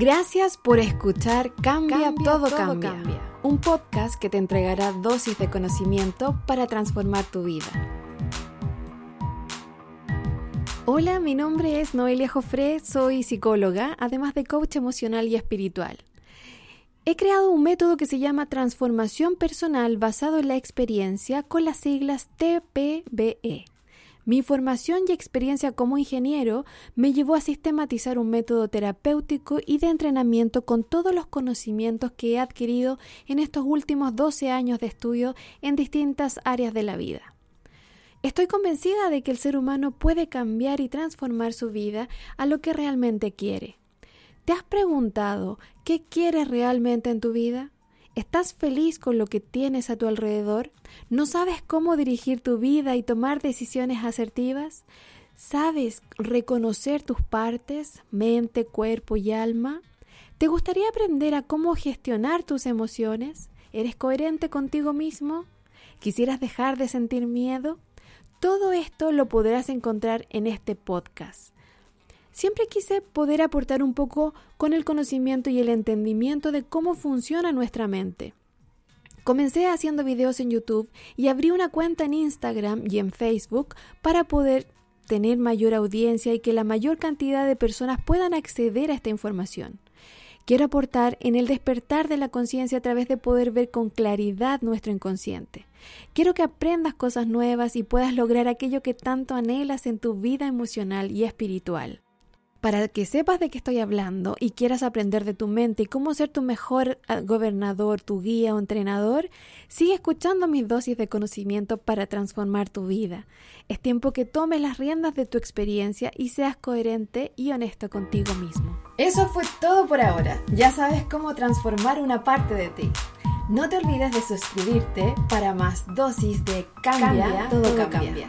Gracias por escuchar Cambia, todo, cambia, un podcast que te entregará dosis de conocimiento para transformar tu vida. Hola, mi nombre es Noelia Jofré, soy psicóloga, además de coach emocional y espiritual. He creado un método que se llama transformación personal basado en la experiencia con las siglas TPBE. Mi formación y experiencia como ingeniero me llevó a sistematizar un método terapéutico y de entrenamiento con todos los conocimientos que he adquirido en estos últimos 12 años de estudio en distintas áreas de la vida. Estoy convencida de que el ser humano puede cambiar y transformar su vida a lo que realmente quiere. ¿Te has preguntado qué quieres realmente en tu vida? ¿Estás feliz con lo que tienes a tu alrededor? ¿No sabes cómo dirigir tu vida y tomar decisiones asertivas? ¿Sabes reconocer tus partes, mente, cuerpo y alma? ¿Te gustaría aprender a cómo gestionar tus emociones? ¿Eres coherente contigo mismo? ¿Quisieras dejar de sentir miedo? Todo esto lo podrás encontrar en este podcast. Siempre quise poder aportar un poco con el conocimiento y el entendimiento de cómo funciona nuestra mente. Comencé haciendo videos en YouTube y abrí una cuenta en Instagram y en Facebook para poder tener mayor audiencia y que la mayor cantidad de personas puedan acceder a esta información. Quiero aportar en el despertar de la conciencia a través de poder ver con claridad nuestro inconsciente. Quiero que aprendas cosas nuevas y puedas lograr aquello que tanto anhelas en tu vida emocional y espiritual. Para que sepas de qué estoy hablando y quieras aprender de tu mente y cómo ser tu mejor ah, gobernador, tu guía o entrenador, sigue escuchando mis dosis de conocimiento para transformar tu vida. Es tiempo que tomes las riendas de tu experiencia y seas coherente y honesto contigo mismo. Eso fue todo por ahora. Ya sabes cómo transformar una parte de ti. No te olvides de suscribirte para más dosis de Cambia, todo, cambia.